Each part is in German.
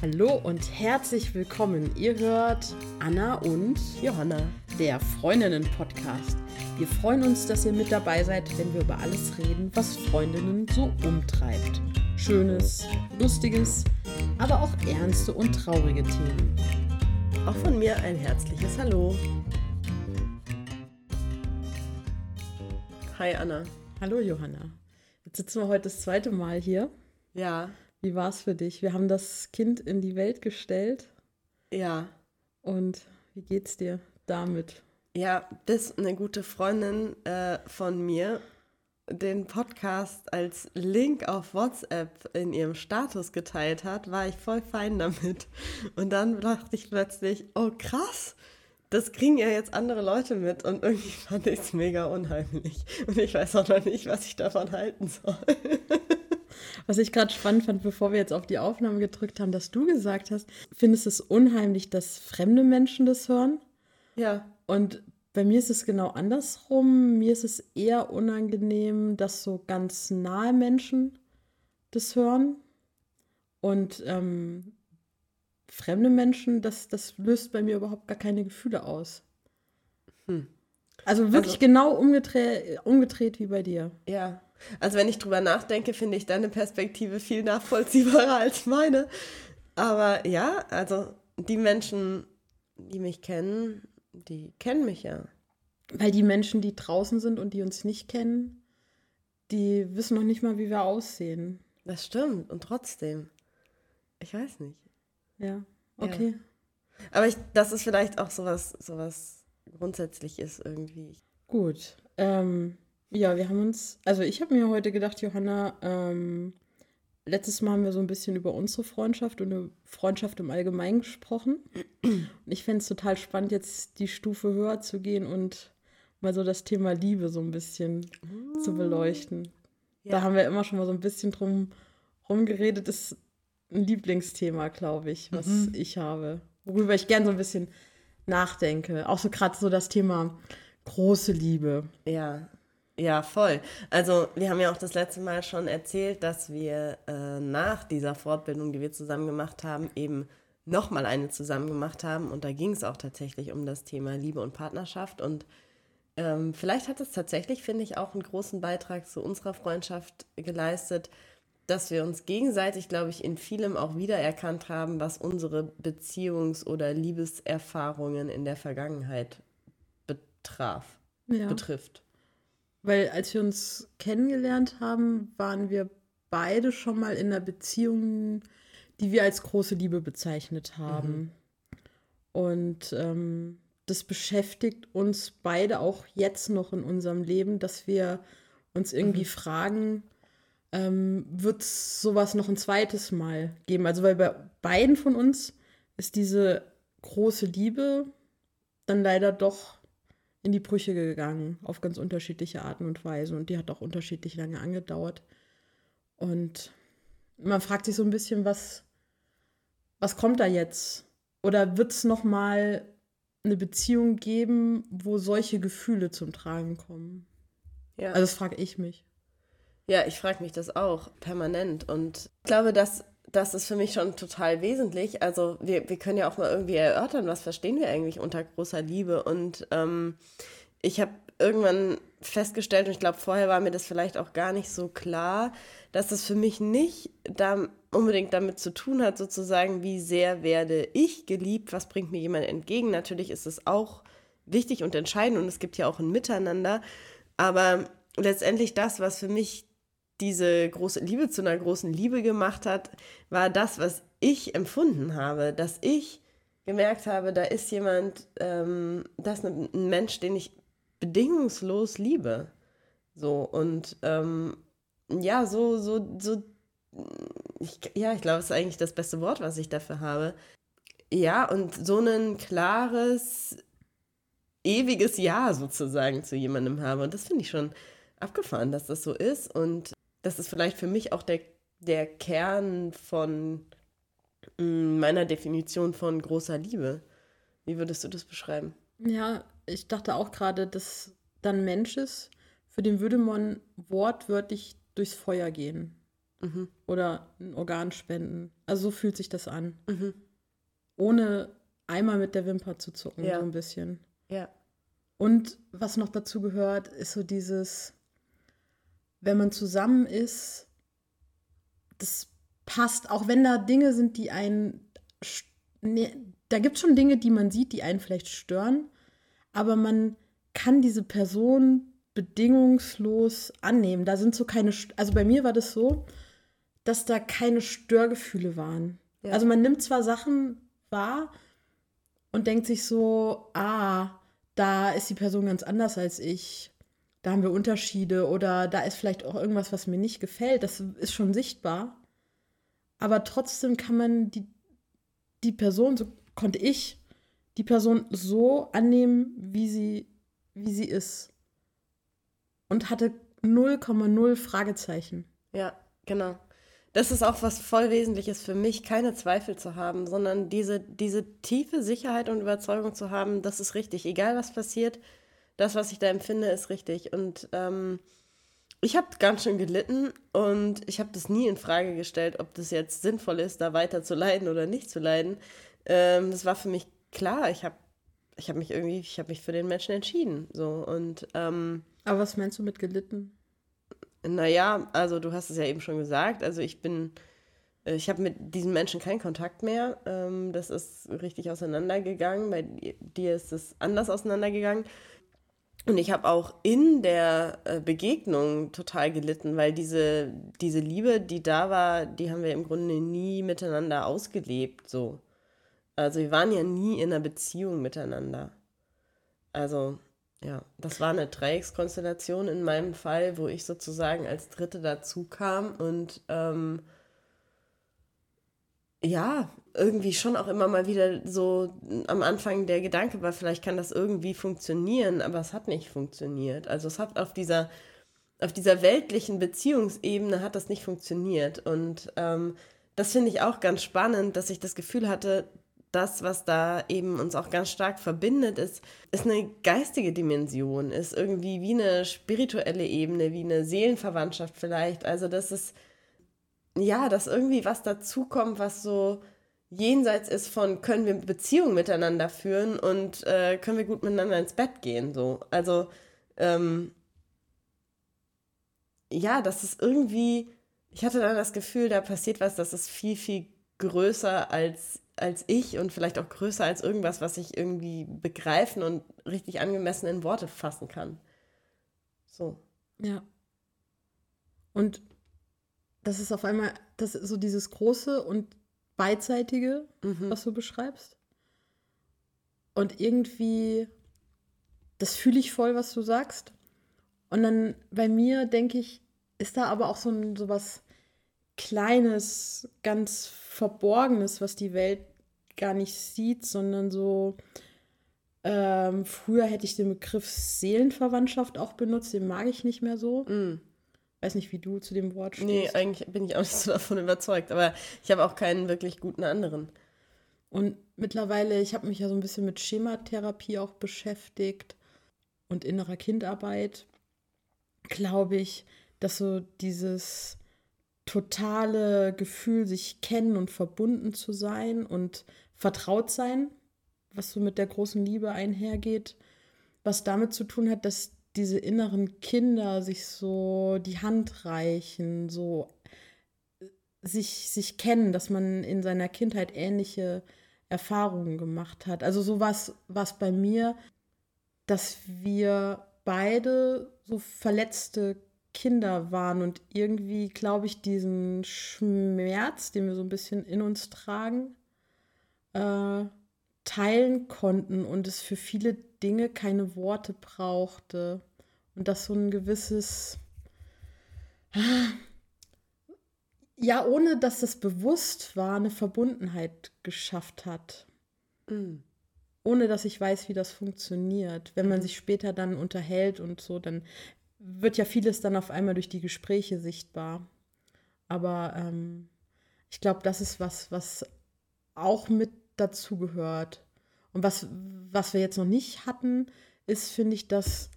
Hallo und herzlich willkommen. Ihr hört Anna und Johanna, der Freundinnen-Podcast. Wir freuen uns, dass ihr mit dabei seid, wenn wir über alles reden, was Freundinnen so umtreibt. Schönes, lustiges, aber auch ernste und traurige Themen. Auch von mir ein herzliches Hallo. Hi Anna. Hallo Johanna. Jetzt sitzen wir heute das zweite Mal hier. Ja. Wie war es für dich? Wir haben das Kind in die Welt gestellt. Ja. Und wie geht's dir damit? Ja, bis eine gute Freundin äh, von mir den Podcast als Link auf WhatsApp in ihrem Status geteilt hat, war ich voll fein damit. Und dann dachte ich plötzlich, oh krass, das kriegen ja jetzt andere Leute mit. Und irgendwie fand ich es mega unheimlich. Und ich weiß auch noch nicht, was ich davon halten soll. Was ich gerade spannend fand, bevor wir jetzt auf die Aufnahme gedrückt haben, dass du gesagt hast, findest es unheimlich, dass fremde Menschen das hören? Ja. Und bei mir ist es genau andersrum. Mir ist es eher unangenehm, dass so ganz nahe Menschen das hören. Und ähm, fremde Menschen, das, das löst bei mir überhaupt gar keine Gefühle aus. Hm. Also wirklich also, genau umgedreht, umgedreht wie bei dir. Ja. Also wenn ich drüber nachdenke, finde ich deine Perspektive viel nachvollziehbarer als meine. Aber ja, also die Menschen, die mich kennen, die kennen mich ja. Weil die Menschen, die draußen sind und die uns nicht kennen, die wissen noch nicht mal, wie wir aussehen. Das stimmt. Und trotzdem. Ich weiß nicht. Ja, okay. Ja. Aber ich, das ist vielleicht auch sowas, sowas Grundsätzliches irgendwie. Gut. Ähm, ja, wir haben uns, also ich habe mir heute gedacht, Johanna, ähm, letztes Mal haben wir so ein bisschen über unsere Freundschaft und eine Freundschaft im Allgemeinen gesprochen. Und ich fände es total spannend, jetzt die Stufe höher zu gehen und mal so das Thema Liebe so ein bisschen mm. zu beleuchten. Ja. Da haben wir immer schon mal so ein bisschen drum rumgeredet. Das ist ein Lieblingsthema, glaube ich, was mhm. ich habe. Worüber ich gern so ein bisschen nachdenke. Auch so gerade so das Thema große Liebe. Ja, ja, voll. Also wir haben ja auch das letzte Mal schon erzählt, dass wir äh, nach dieser Fortbildung, die wir zusammen gemacht haben, eben nochmal eine zusammen gemacht haben. Und da ging es auch tatsächlich um das Thema Liebe und Partnerschaft. Und ähm, vielleicht hat es tatsächlich, finde ich, auch einen großen Beitrag zu unserer Freundschaft geleistet, dass wir uns gegenseitig, glaube ich, in vielem auch wiedererkannt haben, was unsere Beziehungs- oder Liebeserfahrungen in der Vergangenheit betraf, ja. betrifft. Weil als wir uns kennengelernt haben, waren wir beide schon mal in einer Beziehung, die wir als große Liebe bezeichnet haben. Mhm. Und ähm, das beschäftigt uns beide auch jetzt noch in unserem Leben, dass wir uns irgendwie mhm. fragen, ähm, wird es sowas noch ein zweites Mal geben? Also weil bei beiden von uns ist diese große Liebe dann leider doch in die Brüche gegangen, auf ganz unterschiedliche Arten und Weisen. Und die hat auch unterschiedlich lange angedauert. Und man fragt sich so ein bisschen, was, was kommt da jetzt? Oder wird es nochmal eine Beziehung geben, wo solche Gefühle zum Tragen kommen? Ja. Also das frage ich mich. Ja, ich frage mich das auch permanent. Und ich glaube, dass das ist für mich schon total wesentlich. Also wir, wir können ja auch mal irgendwie erörtern, was verstehen wir eigentlich unter großer Liebe. Und ähm, ich habe irgendwann festgestellt, und ich glaube, vorher war mir das vielleicht auch gar nicht so klar, dass das für mich nicht da unbedingt damit zu tun hat, sozusagen, wie sehr werde ich geliebt, was bringt mir jemand entgegen. Natürlich ist es auch wichtig und entscheidend und es gibt ja auch ein Miteinander. Aber letztendlich das, was für mich diese große Liebe zu einer großen Liebe gemacht hat, war das, was ich empfunden habe, dass ich gemerkt habe, da ist jemand, ähm, das ist ein Mensch, den ich bedingungslos liebe. So und ähm, ja, so, so, so, ich, ja, ich glaube, es ist eigentlich das beste Wort, was ich dafür habe. Ja, und so ein klares, ewiges Ja sozusagen zu jemandem habe. Und das finde ich schon abgefahren, dass das so ist. Und das ist vielleicht für mich auch der, der Kern von mm, meiner Definition von großer Liebe. Wie würdest du das beschreiben? Ja, ich dachte auch gerade, dass dann Mensch ist, für den würde man wortwörtlich durchs Feuer gehen. mhm. oder ein Organ spenden. Also so fühlt sich das an. Mhm. Ohne einmal mit der Wimper zu zucken, ja. so ein bisschen. Ja. Und was noch dazu gehört, ist so dieses, wenn man zusammen ist, das passt, auch wenn da Dinge sind, die einen, ne, da gibt es schon Dinge, die man sieht, die einen vielleicht stören, aber man kann diese Person bedingungslos annehmen. Da sind so keine, also bei mir war das so, dass da keine Störgefühle waren. Ja. Also man nimmt zwar Sachen wahr und denkt sich so, ah, da ist die Person ganz anders als ich. Da haben wir Unterschiede oder da ist vielleicht auch irgendwas, was mir nicht gefällt. Das ist schon sichtbar. Aber trotzdem kann man die, die Person, so konnte ich die Person so annehmen, wie sie, wie sie ist. Und hatte 0,0 Fragezeichen. Ja, genau. Das ist auch was voll Wesentliches für mich, keine Zweifel zu haben, sondern diese, diese tiefe Sicherheit und Überzeugung zu haben, das ist richtig. Egal was passiert, das, was ich da empfinde, ist richtig. Und ähm, ich habe ganz schön gelitten und ich habe das nie in Frage gestellt, ob das jetzt sinnvoll ist, da weiter zu leiden oder nicht zu leiden. Ähm, das war für mich klar. Ich habe ich hab mich irgendwie, ich habe mich für den Menschen entschieden. So und ähm, Aber was meinst du mit gelitten? Naja, also du hast es ja eben schon gesagt. Also ich bin, ich habe mit diesen Menschen keinen Kontakt mehr. Ähm, das ist richtig auseinandergegangen. Bei dir ist es anders auseinandergegangen. Und ich habe auch in der äh, Begegnung total gelitten, weil diese, diese Liebe, die da war, die haben wir im Grunde nie miteinander ausgelebt. So. Also wir waren ja nie in einer Beziehung miteinander. Also ja, das war eine Dreieckskonstellation in meinem Fall, wo ich sozusagen als Dritte dazu kam und ähm, ja, irgendwie schon auch immer mal wieder so am Anfang der Gedanke war, vielleicht kann das irgendwie funktionieren, aber es hat nicht funktioniert. Also es hat auf dieser, auf dieser weltlichen Beziehungsebene hat das nicht funktioniert. Und ähm, das finde ich auch ganz spannend, dass ich das Gefühl hatte, das, was da eben uns auch ganz stark verbindet, ist, ist eine geistige Dimension, ist irgendwie wie eine spirituelle Ebene, wie eine Seelenverwandtschaft vielleicht. Also das ist ja, dass irgendwie was dazukommt, was so jenseits ist von, können wir Beziehungen miteinander führen und äh, können wir gut miteinander ins Bett gehen. So. Also, ähm, ja, das ist irgendwie, ich hatte dann das Gefühl, da passiert was, das ist viel, viel größer als, als ich und vielleicht auch größer als irgendwas, was ich irgendwie begreifen und richtig angemessen in Worte fassen kann. So. Ja. Und das ist auf einmal, das ist so dieses große und beidseitige, mhm. was du beschreibst. Und irgendwie, das fühle ich voll, was du sagst. Und dann bei mir denke ich, ist da aber auch so, ein, so was Kleines, ganz Verborgenes, was die Welt gar nicht sieht, sondern so. Ähm, früher hätte ich den Begriff Seelenverwandtschaft auch benutzt, den mag ich nicht mehr so. Mm. Weiß nicht, wie du zu dem Wort stehst. Nee, eigentlich bin ich auch nicht so davon überzeugt, aber ich habe auch keinen wirklich guten anderen. Und mittlerweile, ich habe mich ja so ein bisschen mit Schematherapie auch beschäftigt und innerer Kindarbeit, glaube ich, dass so dieses totale Gefühl, sich kennen und verbunden zu sein und vertraut sein, was so mit der großen Liebe einhergeht, was damit zu tun hat, dass diese inneren Kinder sich so die Hand reichen, so sich, sich kennen, dass man in seiner Kindheit ähnliche Erfahrungen gemacht hat. Also so was was bei mir, dass wir beide so verletzte Kinder waren und irgendwie, glaube ich, diesen Schmerz, den wir so ein bisschen in uns tragen, äh, teilen konnten und es für viele Dinge keine Worte brauchte. Und dass so ein gewisses, ja, ohne dass es bewusst war, eine Verbundenheit geschafft hat. Mhm. Ohne dass ich weiß, wie das funktioniert. Wenn man mhm. sich später dann unterhält und so, dann wird ja vieles dann auf einmal durch die Gespräche sichtbar. Aber ähm, ich glaube, das ist was, was auch mit dazu gehört. Und was, was wir jetzt noch nicht hatten, ist, finde ich, dass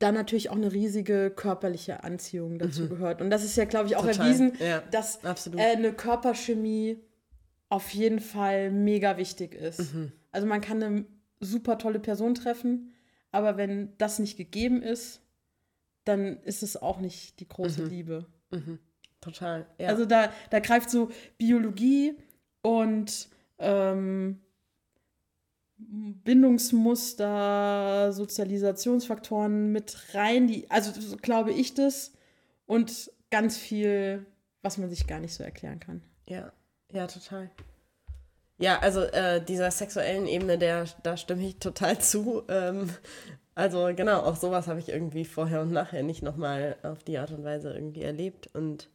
da natürlich auch eine riesige körperliche Anziehung dazu Mhm. gehört. Und das ist ja, glaube ich, auch Total, erwiesen, ja, dass äh, eine Körperchemie auf jeden Fall mega wichtig ist. Mhm. Also man kann eine super tolle Person treffen, aber wenn das nicht gegeben ist, dann ist es auch nicht die große Mhm. Liebe. Total. Ja. Also da, da greift so Biologie und ähm, Bindungsmuster, Sozialisationsfaktoren mit rein, die, also so glaube ich das, und ganz viel, was man sich gar nicht so erklären kann. Ja, ja, total. Ja, also äh, dieser sexuellen Ebene, der, da stimme ich total zu. Ähm, also genau, auch sowas habe ich irgendwie vorher und nachher nicht nochmal auf die Art und Weise irgendwie erlebt. Und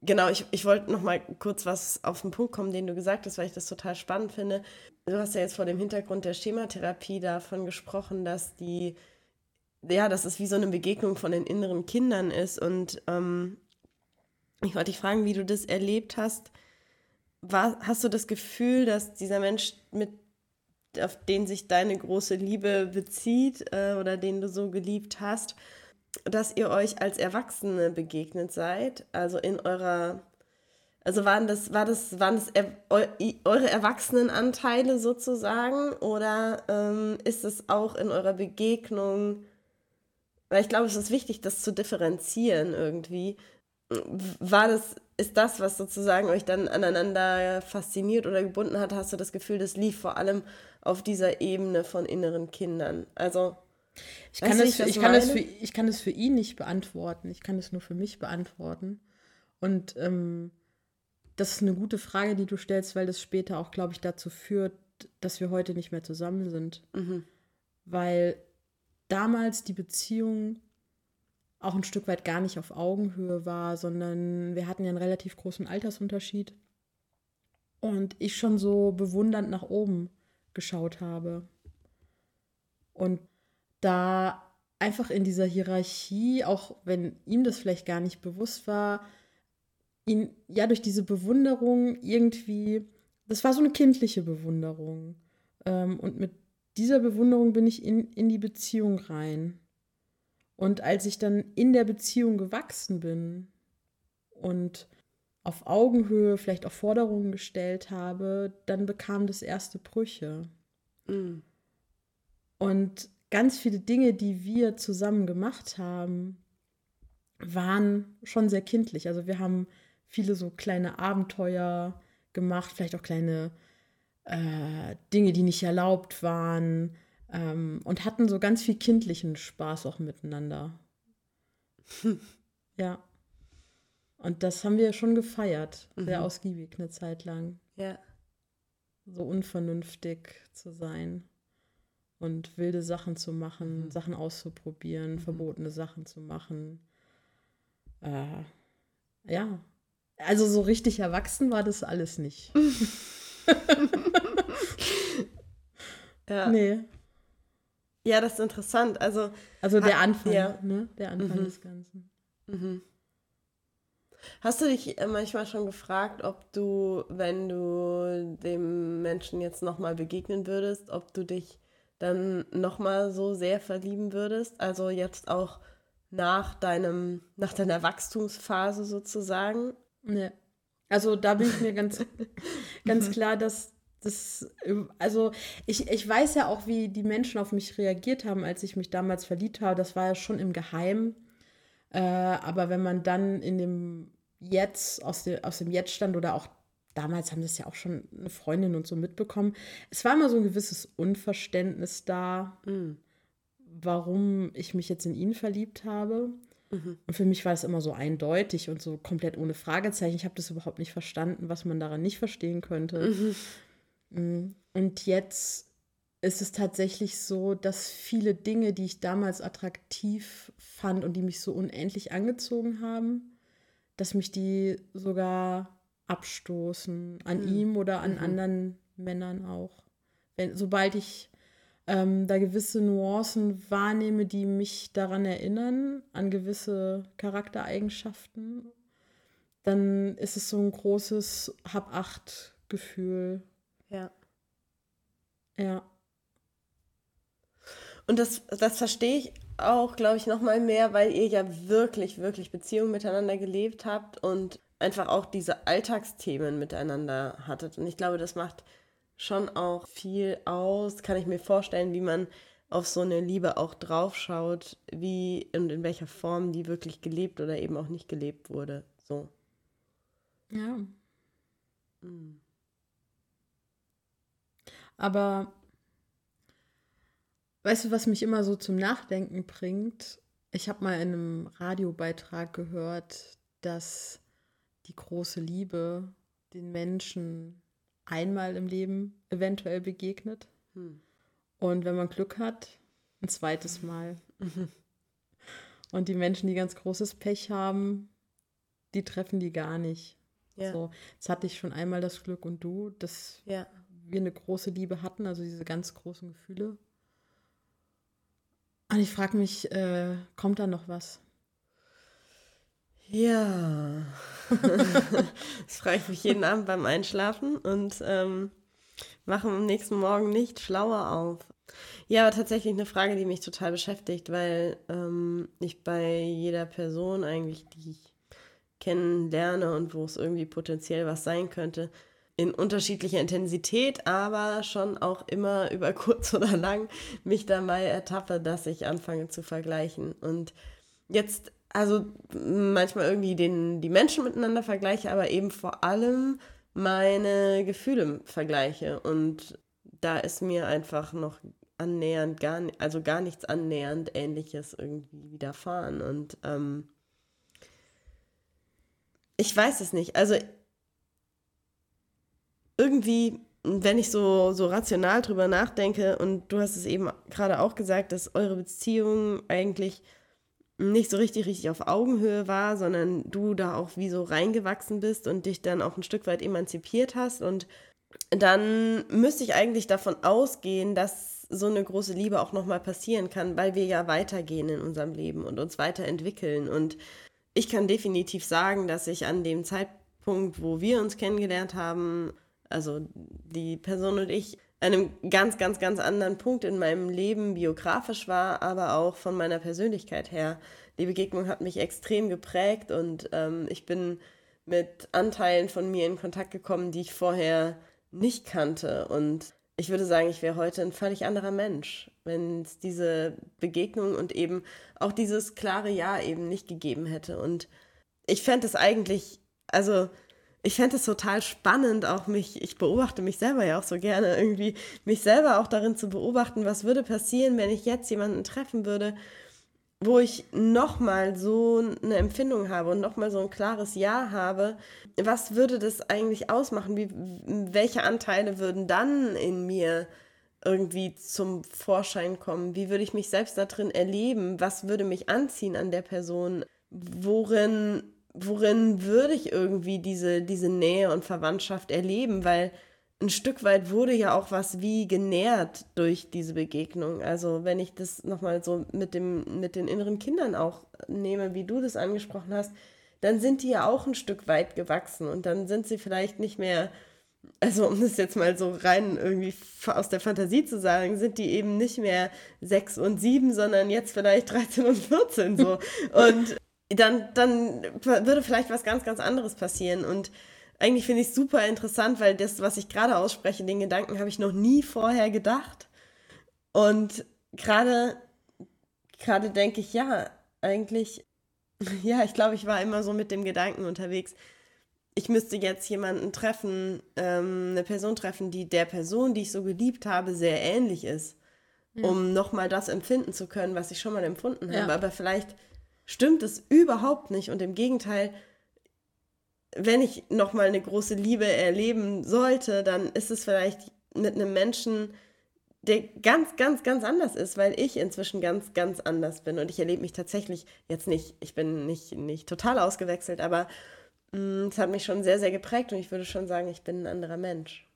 genau, ich, ich wollte nochmal kurz was auf den Punkt kommen, den du gesagt hast, weil ich das total spannend finde. Du hast ja jetzt vor dem Hintergrund der Schematherapie davon gesprochen, dass die, ja, dass es wie so eine Begegnung von den inneren Kindern ist. Und ähm, ich wollte dich fragen, wie du das erlebt hast. War, hast du das Gefühl, dass dieser Mensch, mit, auf den sich deine große Liebe bezieht äh, oder den du so geliebt hast, dass ihr euch als Erwachsene begegnet seid? Also in eurer, also waren das, war das, waren das er, eu, eure Erwachsenenanteile sozusagen oder ähm, ist es auch in eurer Begegnung, weil ich glaube, es ist wichtig, das zu differenzieren irgendwie. War das, ist das, was sozusagen euch dann aneinander fasziniert oder gebunden hat, hast du das Gefühl, das lief vor allem auf dieser Ebene von inneren Kindern? Also, Ich kann, das, ich das ich, kann das für, ich kann das für ihn nicht beantworten. Ich kann es nur für mich beantworten. Und ähm, das ist eine gute Frage, die du stellst, weil das später auch, glaube ich, dazu führt, dass wir heute nicht mehr zusammen sind. mhm. Weil damals die Beziehung auch ein Stück weit gar nicht auf Augenhöhe war, sondern wir hatten ja einen relativ großen Altersunterschied. Und ich schon so bewundernd nach oben geschaut habe. Und da einfach in dieser Hierarchie, auch wenn ihm das vielleicht gar nicht bewusst war, ihn ja durch diese Bewunderung irgendwie, das war so eine kindliche Bewunderung. Ähm, und mit dieser Bewunderung bin ich in, in die Beziehung rein. Und als ich dann in der Beziehung gewachsen bin und auf Augenhöhe vielleicht auch Forderungen gestellt habe, dann bekam das erste Brüche. Mhm. Und ganz viele Dinge, die wir zusammen gemacht haben, waren schon sehr kindlich. Also wir haben viele so kleine Abenteuer gemacht, vielleicht auch kleine äh, Dinge, die nicht erlaubt waren ähm, und hatten so ganz viel kindlichen Spaß auch miteinander. ja. Und das haben wir schon gefeiert, sehr Mhm. ausgiebig eine Zeit lang. ja. So unvernünftig zu sein und wilde Sachen zu machen, Mhm. Sachen auszuprobieren, verbotene Sachen zu machen. Äh, ja. Also so richtig erwachsen war das alles nicht. Ja. Nee. ja, das ist interessant. Also, Also der Anfang, ja. ne? Der Anfang Mhm. des Ganzen. Mhm. Hast du dich äh, manchmal schon gefragt, ob du, wenn du dem Menschen jetzt nochmal begegnen würdest, ob du dich dann nochmal so sehr verlieben würdest? Also jetzt auch nach deinem, nach deiner Wachstumsphase sozusagen? Nee. Also da bin ich mir ganz, ganz klar, dass das, also ich, ich weiß ja auch, wie die Menschen auf mich reagiert haben, als ich mich damals verliebt habe. Das war ja schon im Geheimen. Äh, aber wenn man dann in dem Jetzt, aus, dem aus dem Jetzt stand oder auch damals haben das ja auch schon eine Freundin und so mitbekommen, es war immer so ein gewisses Unverständnis da, Mhm. warum ich mich jetzt in ihn verliebt habe. Mhm. Und für mich war es immer so eindeutig und so komplett ohne Fragezeichen. Ich habe das überhaupt nicht verstanden, was man daran nicht verstehen könnte. Mhm. Mm. Und jetzt ist es tatsächlich so, dass viele Dinge, die ich damals attraktiv fand und die mich so unendlich angezogen haben, dass mich die sogar abstoßen an Mhm. ihm oder an Mhm. anderen Männern auch. Wenn, sobald ich ähm, da gewisse Nuancen wahrnehme, die mich daran erinnern, an gewisse Charaktereigenschaften, dann ist es so ein großes Hab-Acht-Gefühl. Ja. Ja. Und das, das verstehe ich auch, glaube ich, noch mal mehr, weil ihr ja wirklich, wirklich Beziehungen miteinander gelebt habt und einfach auch diese Alltagsthemen miteinander hattet. Und ich glaube, das macht schon auch viel aus. Kann ich mir vorstellen, wie man auf so eine Liebe auch draufschaut, wie und in welcher Form die wirklich gelebt oder eben auch nicht gelebt wurde. So. Ja. Mhm. Aber weißt du, was mich immer so zum Nachdenken bringt? Ich habe mal in einem Radiobeitrag gehört, dass die große Liebe den Menschen einmal im Leben eventuell begegnet. Hm. Und wenn man Glück hat, ein zweites Mal. Und die Menschen, die ganz großes Pech haben, die treffen die gar nicht. Ja. So, jetzt hatte ich schon einmal das Glück und du, dass ja. wir eine große Liebe hatten, also diese ganz großen Gefühle. Und ich frage mich, äh, kommt da noch was? Ja. das frage ich mich jeden Abend beim Einschlafen und ähm, mache am nächsten Morgen nicht schlauer auf. Ja, aber tatsächlich eine Frage, die mich total beschäftigt, weil ähm, ich bei jeder Person eigentlich, die ich kennenlerne und wo es irgendwie potenziell was sein könnte, in unterschiedlicher Intensität, aber schon auch immer über kurz oder lang mich dabei ertappe, dass ich anfange zu vergleichen. Und jetzt, also manchmal irgendwie den, die Menschen miteinander vergleiche, aber eben vor allem meine Gefühle vergleiche. Und da ist mir einfach noch annähernd gar also gar nichts annähernd ähnliches irgendwie widerfahren. Und ähm, ich weiß es nicht. Also irgendwie, wenn ich so, so rational drüber nachdenke, und du hast es eben gerade auch gesagt, dass eure Beziehung eigentlich nicht so richtig, richtig auf Augenhöhe war, sondern du da auch wie so reingewachsen bist und dich dann auch ein Stück weit emanzipiert hast. Und dann müsste ich eigentlich davon ausgehen, dass so eine große Liebe auch nochmal passieren kann, weil wir ja weitergehen in unserem Leben und uns weiterentwickeln. Und ich kann definitiv sagen, dass ich an dem Zeitpunkt, wo wir uns kennengelernt haben, also die Person und ich, einem ganz, ganz, ganz anderen Punkt in meinem Leben biografisch war, aber auch von meiner Persönlichkeit her. Die Begegnung hat mich extrem geprägt und ähm, ich bin mit Anteilen von mir in Kontakt gekommen, die ich vorher nicht kannte. Und ich würde sagen, ich wäre heute ein völlig anderer Mensch, wenn es diese Begegnung und eben auch dieses klare Ja eben nicht gegeben hätte. Und ich fände es eigentlich, also ich fände es total spannend, auch mich, ich beobachte mich selber ja auch so gerne, irgendwie mich selber auch darin zu beobachten, was würde passieren, wenn ich jetzt jemanden treffen würde, wo ich nochmal so eine Empfindung habe und nochmal so ein klares Ja habe, was würde das eigentlich ausmachen? Wie, welche Anteile würden dann in mir irgendwie zum Vorschein kommen? Wie würde ich mich selbst da drin erleben? Was würde mich anziehen an der Person? Worin, worin würde ich irgendwie diese, diese Nähe und Verwandtschaft erleben? Weil ein Stück weit wurde ja auch was wie genährt durch diese Begegnung. Also wenn ich das nochmal so mit, dem, mit den inneren Kindern auch nehme, wie du das angesprochen hast, dann sind die ja auch ein Stück weit gewachsen und dann sind sie vielleicht nicht mehr, also um das jetzt mal so rein irgendwie aus der Fantasie zu sagen, sind die eben nicht mehr sechs und sieben, sondern jetzt vielleicht 13 und 14 so. und dann, dann würde vielleicht was ganz, ganz anderes passieren und eigentlich finde ich es super interessant, weil das, was ich gerade ausspreche, den Gedanken habe ich noch nie vorher gedacht. Und gerade, gerade denke ich, ja, eigentlich, ja, ich glaube, ich war immer so mit dem Gedanken unterwegs, ich müsste jetzt jemanden treffen, ähm, eine Person treffen, die der Person, die ich so geliebt habe, sehr ähnlich ist, ja. um nochmal das empfinden zu können, was ich schon mal empfunden habe. Ja. Aber vielleicht stimmt es überhaupt nicht und im Gegenteil, wenn ich nochmal eine große Liebe erleben sollte, dann ist es vielleicht mit einem Menschen, der ganz, ganz, ganz anders ist, weil ich inzwischen ganz, ganz anders bin. Und ich erlebe mich tatsächlich jetzt nicht, ich bin nicht, nicht total ausgewechselt, aber mm, es hat mich schon sehr, sehr geprägt und ich würde schon sagen, ich bin ein anderer Mensch.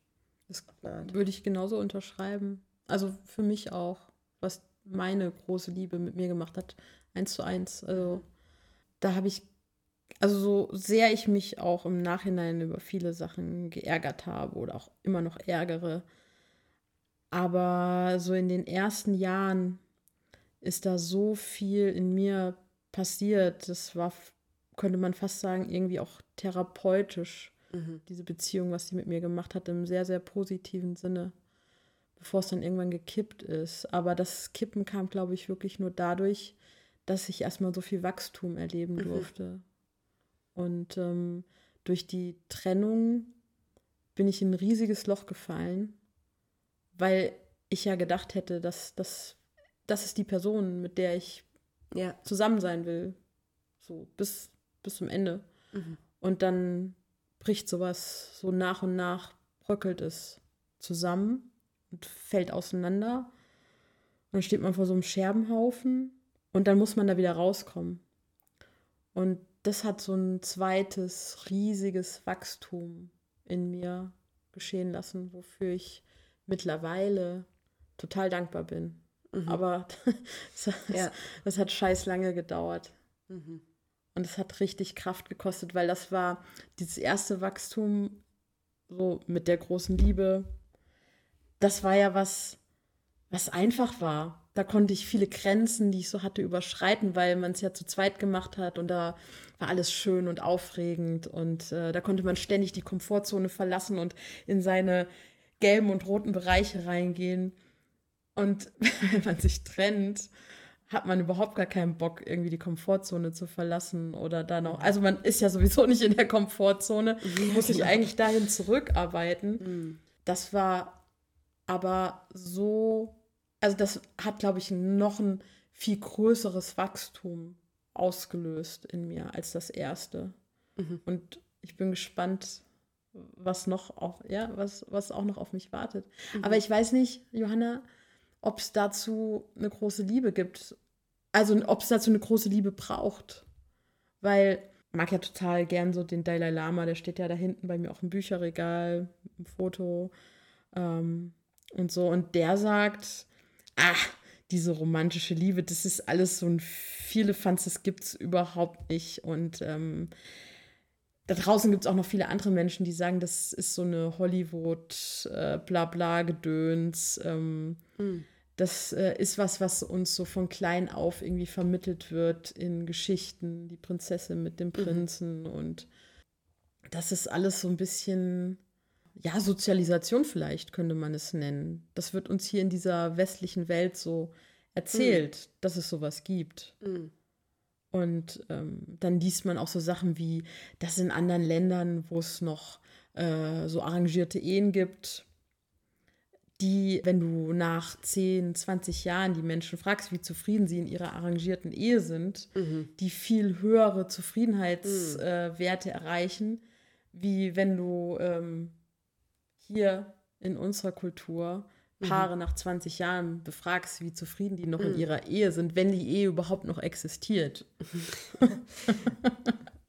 Das würde ich genauso unterschreiben. Also für mich auch, was meine große Liebe mit mir gemacht hat, eins zu eins. Also da habe ich also so sehr ich mich auch im Nachhinein über viele Sachen geärgert habe oder auch immer noch ärgere, aber so in den ersten Jahren ist da so viel in mir passiert. Das war, könnte man fast sagen, irgendwie auch therapeutisch, mhm. diese Beziehung, was sie mit mir gemacht hat, im sehr, sehr positiven Sinne, bevor es dann irgendwann gekippt ist. Aber das Kippen kam, glaube ich, wirklich nur dadurch, dass ich erstmal so viel Wachstum erleben mhm. durfte. Und ähm, durch die Trennung bin ich in ein riesiges Loch gefallen, weil ich ja gedacht hätte, dass das, das ist die Person, mit der ich ja. zusammen sein will. So bis, bis zum Ende. Mhm. Und dann bricht sowas so nach und nach, bröckelt es zusammen und fällt auseinander. Und dann steht man vor so einem Scherbenhaufen und dann muss man da wieder rauskommen. Und das hat so ein zweites riesiges Wachstum in mir geschehen lassen, wofür ich mittlerweile total dankbar bin. Mhm. Aber das, ja. das, hat scheiß lange gedauert. Mhm. Und es hat richtig Kraft gekostet, weil das war dieses erste Wachstum so mit der großen Liebe. Das war ja was, was einfach war. Da konnte ich viele Grenzen, die ich so hatte, überschreiten, weil man es ja zu zweit gemacht hat und da war alles schön und aufregend und äh, da konnte man ständig die Komfortzone verlassen und in seine gelben und roten Bereiche reingehen. Und wenn man sich trennt, hat man überhaupt gar keinen Bock, irgendwie die Komfortzone zu verlassen oder da noch. Also man ist ja sowieso nicht in der Komfortzone, muss sich eigentlich dahin zurückarbeiten. Mhm. Das war aber so, also das hat, glaube ich, noch ein viel größeres Wachstum ausgelöst in mir als das erste. Mhm. Und ich bin gespannt, was noch auch, ja, was, was auch noch auf mich wartet. Mhm. Aber ich weiß nicht, Johanna, ob es dazu eine große Liebe gibt. Also ob es dazu eine große Liebe braucht. Weil ich mag ja total gern so den Dalai Lama, der steht ja da hinten bei mir auch im Bücherregal, im Foto ähm, und so. Und der sagt, ach, diese romantische Liebe, das ist alles so ein viele Fans, das gibt es überhaupt nicht. Und ähm, da draußen gibt es auch noch viele andere Menschen, die sagen, das ist so eine Hollywood-Blabla-Gedöns. Äh, ähm, mhm. Das äh, ist was, was uns so von klein auf irgendwie vermittelt wird in Geschichten, die Prinzessin mit dem mhm. Prinzen. Mhm. Und das ist alles so ein bisschen, ja, Sozialisation vielleicht könnte man es nennen. Das wird uns hier in dieser westlichen Welt so erzählt, mhm. dass es sowas gibt. Mhm. Und ähm, dann liest man auch so Sachen wie, dass in anderen Ländern, wo es noch äh, so arrangierte Ehen gibt, die, wenn du nach 10, 20 Jahren die Menschen fragst, wie zufrieden sie in ihrer arrangierten Ehe sind, mhm. die viel höhere Zufriedenheitswerte mhm. äh, erreichen, wie wenn du ähm, hier in unserer Kultur Paare mhm. nach 20 Jahren befragst, wie zufrieden die noch mhm. in ihrer Ehe sind, wenn die Ehe überhaupt noch existiert.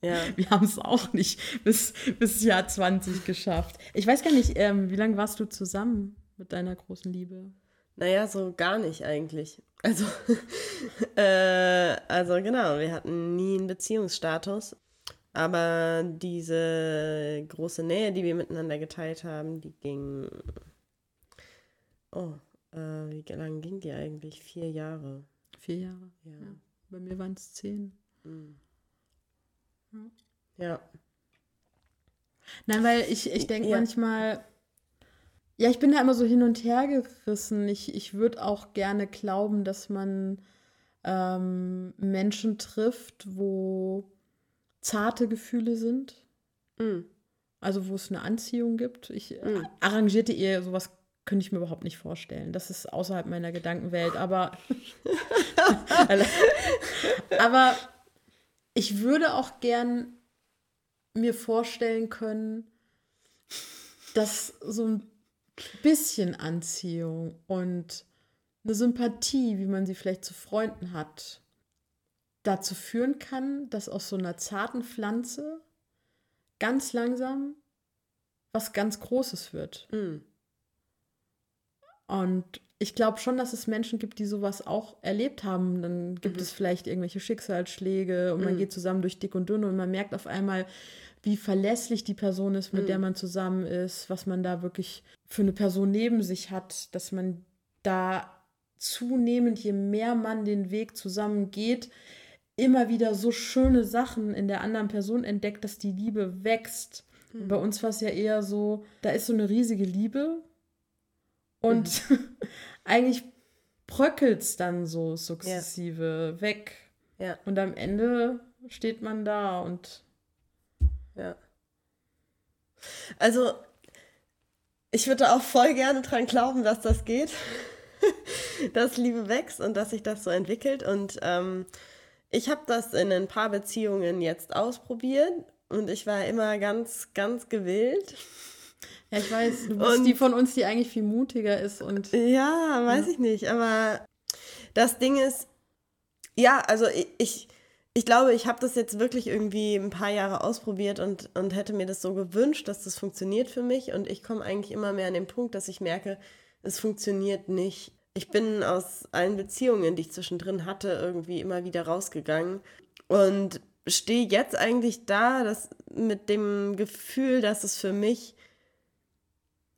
ja. Wir haben es auch nicht bis, bis Jahr 20 geschafft. Ich weiß gar nicht, ähm, wie lange warst du zusammen mit deiner großen Liebe? Naja, so gar nicht eigentlich. Also, äh, also genau, wir hatten nie einen Beziehungsstatus. Aber diese große Nähe, die wir miteinander geteilt haben, die ging Oh, äh, wie lange ging die eigentlich? Vier Jahre. Vier Jahre? Ja. ja. Bei mir waren es zehn. Mhm. Ja. ja. Nein, weil ich, ich denke ja. manchmal, ja, ich bin da immer so hin und her gerissen. Ich, ich würde auch gerne glauben, dass man ähm, Menschen trifft, wo zarte Gefühle sind. Mhm. Also wo es eine Anziehung gibt. Ich mhm. arrangierte Ehe, sowas könnte ich mir überhaupt nicht vorstellen. Das ist außerhalb meiner Gedankenwelt. Aber, aber ich würde auch gern mir vorstellen können, dass so ein bisschen Anziehung und eine Sympathie, wie man sie vielleicht zu Freunden hat, dazu führen kann, dass aus so einer zarten Pflanze ganz langsam was ganz Großes wird. Mm. Und ich glaube schon, dass es Menschen gibt, die sowas auch erlebt haben. Dann gibt mhm. es vielleicht irgendwelche Schicksalsschläge und man mhm. geht zusammen durch dick und dünn und man merkt auf einmal, wie verlässlich die Person ist, mit mhm. der man zusammen ist, was man da wirklich für eine Person neben sich hat, dass man da zunehmend, je mehr man den Weg zusammen geht, immer wieder so schöne Sachen in der anderen Person entdeckt, dass die Liebe wächst. Mhm. Bei uns war es ja eher so, da ist so eine riesige Liebe und mhm. eigentlich bröckelt es dann so sukzessive ja. weg. Ja. Und am Ende steht man da und. Ja. Also, ich würde auch voll gerne dran glauben, dass das geht. dass Liebe wächst und dass sich das so entwickelt. Und ähm, ich habe das in ein paar Beziehungen jetzt ausprobiert und ich war immer ganz, ganz gewillt. Ja, ich weiß, du bist und, die von uns, die eigentlich viel mutiger ist und. Ja, weiß ja. ich nicht. Aber das Ding ist, ja, also ich, ich, ich glaube, ich habe das jetzt wirklich irgendwie ein paar Jahre ausprobiert und, und hätte mir das so gewünscht, dass das funktioniert für mich. Und ich komme eigentlich immer mehr an den Punkt, dass ich merke, es funktioniert nicht. Ich bin aus allen Beziehungen, die ich zwischendrin hatte, irgendwie immer wieder rausgegangen und stehe jetzt eigentlich da, dass mit dem Gefühl, dass es für mich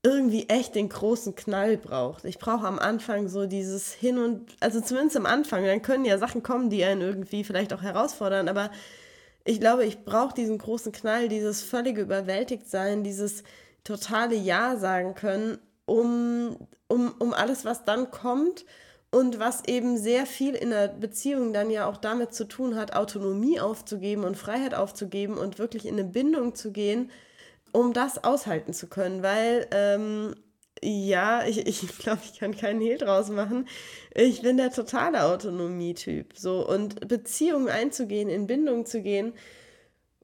irgendwie echt den großen Knall braucht. Ich brauche am Anfang so dieses Hin und, also zumindest am Anfang, dann können ja Sachen kommen, die einen irgendwie vielleicht auch herausfordern, aber ich glaube, ich brauche diesen großen Knall, dieses völlige Überwältigtsein, dieses totale Ja sagen können, um, um, um alles, was dann kommt und was eben sehr viel in der Beziehung dann ja auch damit zu tun hat, Autonomie aufzugeben und Freiheit aufzugeben und wirklich in eine Bindung zu gehen, um das aushalten zu können, weil ähm, ja, ich, ich glaube, ich kann keinen Hehl draus machen. Ich bin der totale Autonomie-Typ. So, und Beziehungen einzugehen, in Bindung zu gehen,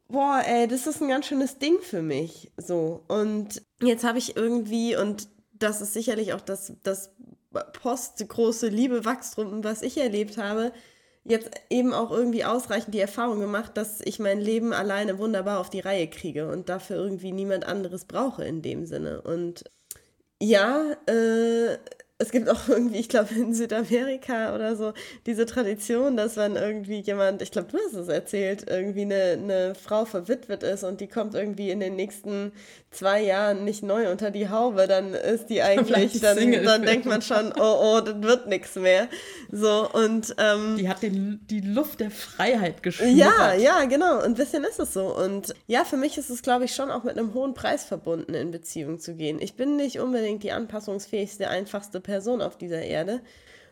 boah, ey, das ist ein ganz schönes Ding für mich. So. Und jetzt habe ich irgendwie, und das ist sicherlich auch das, das postgroße Liebe-Wachstum, was ich erlebt habe, jetzt eben auch irgendwie ausreichend die Erfahrung gemacht, dass ich mein Leben alleine wunderbar auf die Reihe kriege und dafür irgendwie niemand anderes brauche in dem Sinne. Und ja, äh, es gibt auch irgendwie, ich glaube, in Südamerika oder so, diese Tradition, dass wenn irgendwie jemand, ich glaube, du hast es erzählt, irgendwie eine, eine Frau verwitwet ist und die kommt irgendwie in den nächsten zwei Jahren nicht neu unter die Haube, dann ist die eigentlich, dann, dann denkt man schon, oh, oh, das wird nichts mehr. So, und. Ähm, die hat den, die Luft der Freiheit geschnuppert. Ja, ja, genau. Und ein bisschen ist es so. Und ja, für mich ist es, glaube ich, schon auch mit einem hohen Preis verbunden, in Beziehung zu gehen. Ich bin nicht unbedingt die anpassungsfähigste, einfachste Person auf dieser Erde.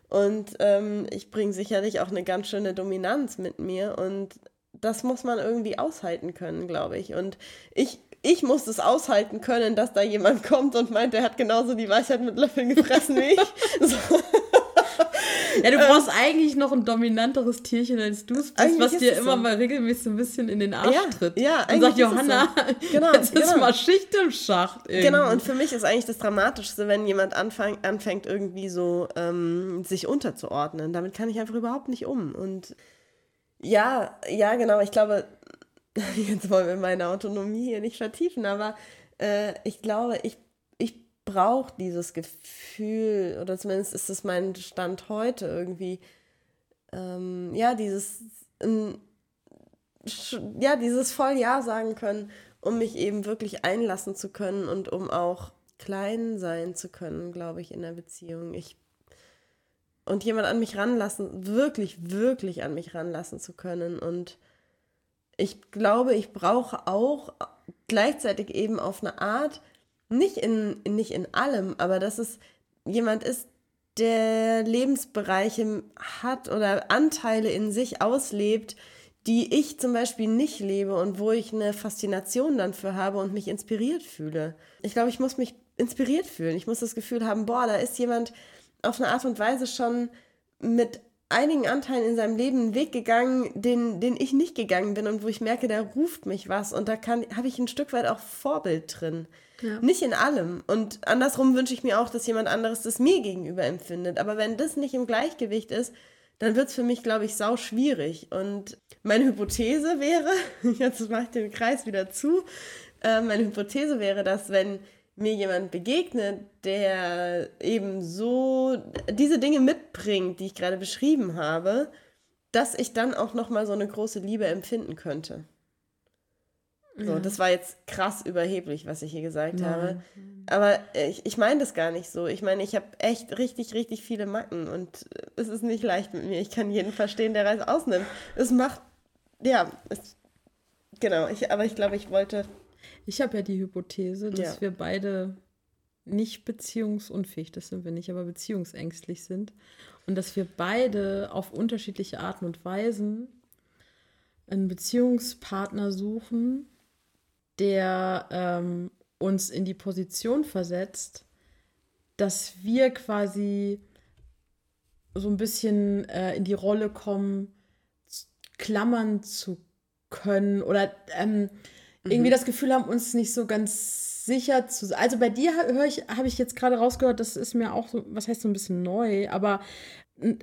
Und ähm, ich bringe sicherlich auch eine ganz schöne Dominanz mit mir. Und das muss man irgendwie aushalten können, glaube ich. Und ich ich muss es aushalten können, dass da jemand kommt und meint, er hat genauso die Weisheit mit Löffeln gefressen wie ich. So. Ja, du brauchst ähm, eigentlich noch ein dominanteres Tierchen als du bist, was dir immer so. mal regelmäßig ein bisschen in den Arsch ja, tritt. Ja, und sagt Johanna, so. genau, jetzt genau. ist mal Schicht im Schacht. Irgendwie. Genau, und für mich ist eigentlich das Dramatischste, wenn jemand anfang, anfängt, irgendwie so ähm, sich unterzuordnen. Damit kann ich einfach überhaupt nicht um. Und ja, ja, genau, ich glaube, jetzt wollen wir meine Autonomie hier nicht vertiefen, aber äh, ich glaube, ich, ich brauche dieses Gefühl, oder zumindest ist es mein Stand heute irgendwie, ähm, ja, dieses, ähm, ja, dieses voll Ja sagen können, um mich eben wirklich einlassen zu können und um auch klein sein zu können, glaube ich, in der Beziehung. Ich und jemand an mich ranlassen, wirklich, wirklich an mich ranlassen zu können und ich glaube, ich brauche auch gleichzeitig eben auf eine Art, nicht in, nicht in allem, aber dass es jemand ist, der Lebensbereiche hat oder Anteile in sich auslebt, die ich zum Beispiel nicht lebe und wo ich eine Faszination dann für habe und mich inspiriert fühle. Ich glaube, ich muss mich inspiriert fühlen. Ich muss das Gefühl haben, boah, da ist jemand auf eine Art und Weise schon mit einigen Anteilen in seinem Leben einen Weg gegangen, den, den ich nicht gegangen bin und wo ich merke, da ruft mich was und da habe ich ein Stück weit auch Vorbild drin. Ja. Nicht in allem. Und andersrum wünsche ich mir auch, dass jemand anderes das mir gegenüber empfindet. Aber wenn das nicht im Gleichgewicht ist, dann wird es für mich, glaube ich, sau schwierig. Und meine Hypothese wäre, jetzt mache ich den Kreis wieder zu, äh, meine Hypothese wäre, dass wenn mir jemand begegnet, der eben so diese Dinge mitbringt, die ich gerade beschrieben habe, dass ich dann auch noch mal so eine große Liebe empfinden könnte. So, Ja. das war jetzt krass überheblich, was ich hier gesagt Nein. habe. Aber ich, ich meine das gar nicht so. Ich meine, ich habe echt richtig, richtig viele Macken und es ist nicht leicht mit mir. Ich kann jeden verstehen, der es ausnimmt. Es macht, ja, es, genau. Ich, aber ich glaube, ich wollte, Ich habe ja die Hypothese, dass Ja. wir beide nicht beziehungsunfähig, das sind wir nicht, aber beziehungsängstlich sind. Und dass wir beide auf unterschiedliche Arten und Weisen einen Beziehungspartner suchen, der ähm, uns in die Position versetzt, dass wir quasi so ein bisschen äh, in die Rolle kommen, klammern zu können oder ähm, irgendwie das Gefühl haben, uns nicht so ganz sicher zu Also bei dir höre ich, habe ich jetzt gerade rausgehört, das ist mir auch so, was heißt so ein bisschen neu, aber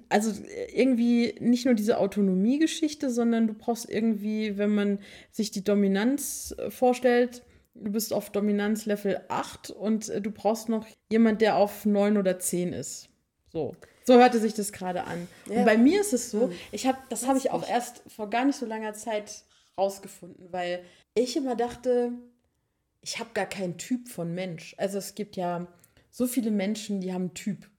also irgendwie nicht nur diese Autonomiegeschichte, sondern du brauchst irgendwie, wenn man sich die Dominanz äh, vorstellt, du bist auf Dominanz Level 8 und äh, du brauchst noch jemand, der auf 9 oder 10 ist. So. So hörte sich das gerade an. Ja. Und bei mir ist es so, ich habe, das habe ich auch erst vor gar nicht so langer Zeit rausgefunden, weil ich immer dachte, ich habe gar keinen Typ von Mensch. Also es gibt ja so viele Menschen, die haben einen Typ.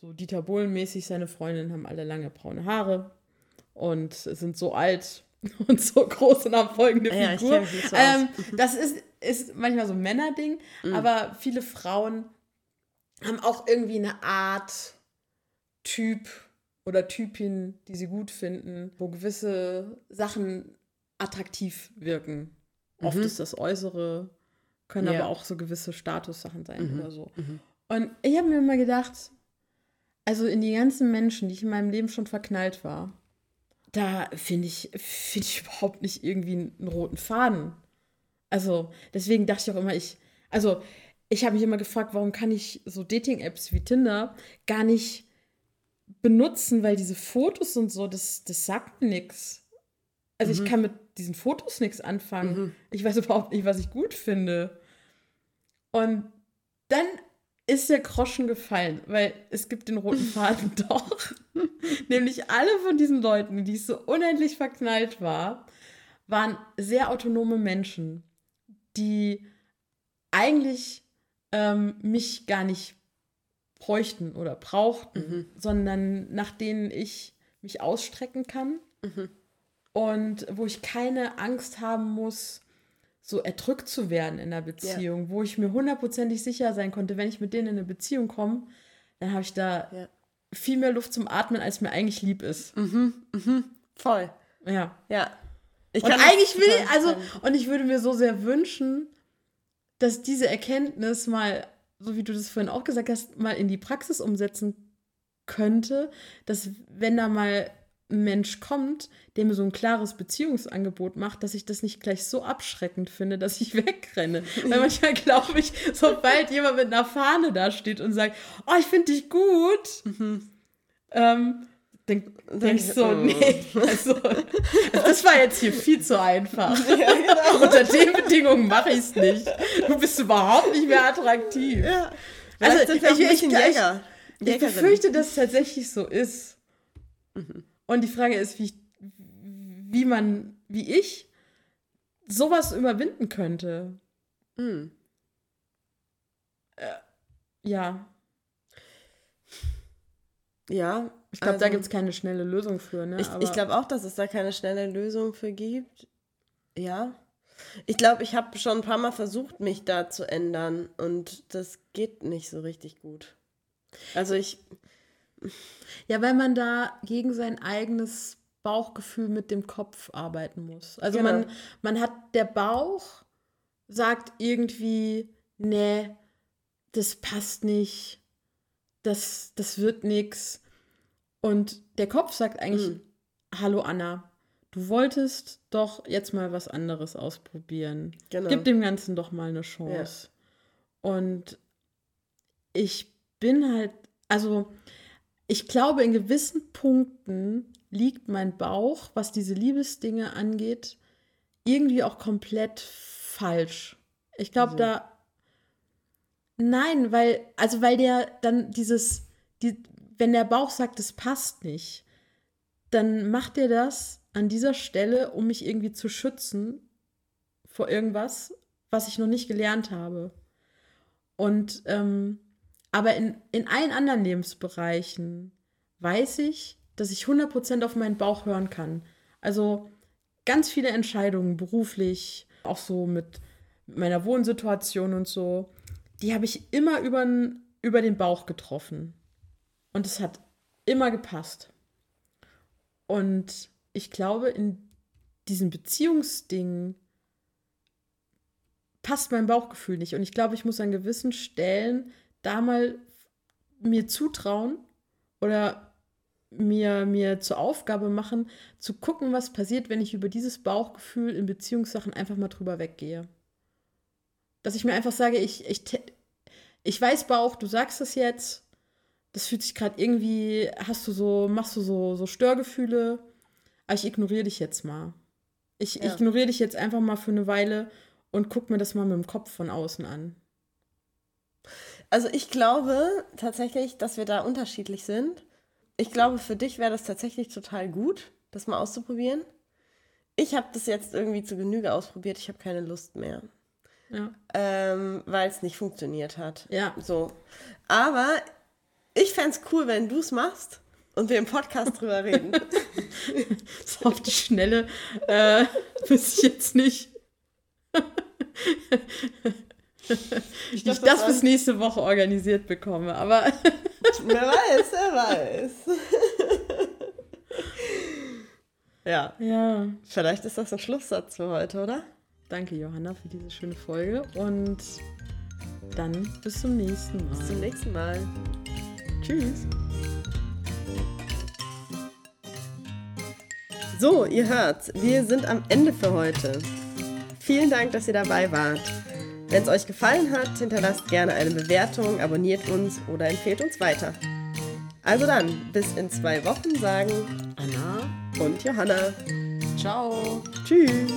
So Dieter Bohlen-mäßig, seine Freundinnen haben alle lange braune Haare und sind so alt und so groß und haben folgende Ja, ich Figur. so ähm, das ist, ist manchmal so ein Männerding, aber viele Frauen haben auch irgendwie eine Art Typ oder Typin, die sie gut finden, wo gewisse Sachen attraktiv wirken. Oft ist das Äußere, können Ja. aber auch so gewisse Statussachen sein oder so. Und ich habe mir immer gedacht, also in die ganzen Menschen, die ich in meinem Leben schon verknallt war, da finde ich, finde ich überhaupt nicht irgendwie einen roten Faden. Also deswegen dachte ich auch immer, ich, also ich habe mich immer gefragt, warum kann ich so Dating-Apps wie Tinder gar nicht benutzen, weil diese Fotos und so, das, das sagt nichts. Also ich kann mit diesen Fotos nichts anfangen. Ich weiß überhaupt nicht, was ich gut finde. Und dann ist der Groschen gefallen, weil es gibt den roten Faden doch. Nämlich alle von diesen Leuten, die ich so unendlich verknallt war, waren sehr autonome Menschen, die eigentlich ähm, mich gar nicht bräuchten oder brauchten, sondern nach denen ich mich ausstrecken kann und wo ich keine Angst haben muss, so erdrückt zu werden in der Beziehung, wo ich mir hundertprozentig sicher sein konnte, wenn ich mit denen in eine Beziehung komme, dann habe ich da Ja. viel mehr Luft zum Atmen, als mir eigentlich lieb ist. voll. Ja. Ja. Ich Und eigentlich will also, und ich würde mir so sehr wünschen, dass diese Erkenntnis mal, so wie du das vorhin auch gesagt hast, mal in die Praxis umsetzen könnte, dass wenn da mal Mensch kommt, der mir so ein klares Beziehungsangebot macht, dass ich das nicht gleich so abschreckend finde, dass ich wegrenne. Weil manchmal glaube ich, sobald jemand mit einer Fahne da steht und sagt, oh, ich finde dich gut, ähm, denk, denk ich so, oh. nee, also, das war jetzt hier viel zu einfach. Ja, genau. Unter den Bedingungen mache ich es nicht. Du bist überhaupt nicht mehr attraktiv. Ja. Also, ich- ich- ich-. Ich Jägerin. befürchte, dass es tatsächlich so ist. Und die Frage ist, wie, ich, wie man, wie ich sowas überwinden könnte. Hm. Ja, Ja. ich glaube, da also- gibt es keine schnelle Lösung für. Ne? Ich, ich glaube auch, dass es da keine schnelle Lösung für gibt. Ja. Ich glaube, ich habe schon ein paar Mal versucht, mich da zu ändern und das geht nicht so richtig gut. Also ich, Ja, weil man da gegen sein eigenes Bauchgefühl mit dem Kopf arbeiten muss. Also Genau. man, man hat, der Bauch sagt irgendwie, nee, das passt nicht, das, das wird nix. Und der Kopf sagt eigentlich, Mhm. hallo Anna, du wolltest doch jetzt mal was anderes ausprobieren. Genau. Gib dem Ganzen doch mal eine Chance. Und ich bin halt, also ich glaube, in gewissen Punkten liegt mein Bauch, was diese Liebesdinge angeht, irgendwie auch komplett falsch. Ich glaube, Wieso? da. Nein, weil, also weil der dann dieses, die, wenn der Bauch sagt, es passt nicht, dann macht er das an dieser Stelle, um mich irgendwie zu schützen vor irgendwas, was ich noch nicht gelernt habe. Und ähm, aber in, in allen anderen Lebensbereichen weiß ich, dass ich 100% auf meinen Bauch hören kann. Also ganz viele Entscheidungen beruflich, auch so mit meiner Wohnsituation und so, die habe ich immer über, über den Bauch getroffen. Und es hat immer gepasst. Und ich glaube, in diesem Beziehungsding passt mein Bauchgefühl nicht. Und ich glaube, ich muss an gewissen Stellen da mal mir zutrauen oder mir, mir zur Aufgabe machen, zu gucken, was passiert, wenn ich über dieses Bauchgefühl in Beziehungssachen einfach mal drüber weggehe. Dass ich mir einfach sage, ich, ich, ich weiß Bauch, du sagst es jetzt, das fühlt sich gerade irgendwie, hast du so, machst du so, so Störgefühle, aber ich ignoriere dich jetzt mal. Ich ja. ignoriere dich jetzt einfach mal für eine Weile und guck mir das mal mit dem Kopf von außen an. Also ich glaube tatsächlich, dass wir da unterschiedlich sind. Ich glaube, für dich wäre das tatsächlich total gut, das mal auszuprobieren. Ich habe das jetzt irgendwie zu Genüge ausprobiert. Ich habe keine Lust mehr. Ja. Ähm, Weil es nicht funktioniert hat. Ja. So. Aber ich fände es cool, wenn du es machst und wir im Podcast drüber reden. so auf die Schnelle äh, wüsste ich jetzt nicht. Ich glaub, ich das, das bis nächste Woche organisiert bekomme, aber. wer weiß, wer weiß. ja. Ja. Vielleicht ist das ein Schlusssatz für heute, oder? Danke, Johanna, für diese schöne Folge und dann bis zum nächsten Mal. Bis zum nächsten Mal. Tschüss. So, ihr hört, wir sind am Ende für heute. Vielen Dank, dass ihr dabei wart. Wenn es euch gefallen hat, hinterlasst gerne eine Bewertung, abonniert uns oder empfehlt uns weiter. Also dann, bis in zwei Wochen sagen Anna und Johanna. Ciao. Tschüss.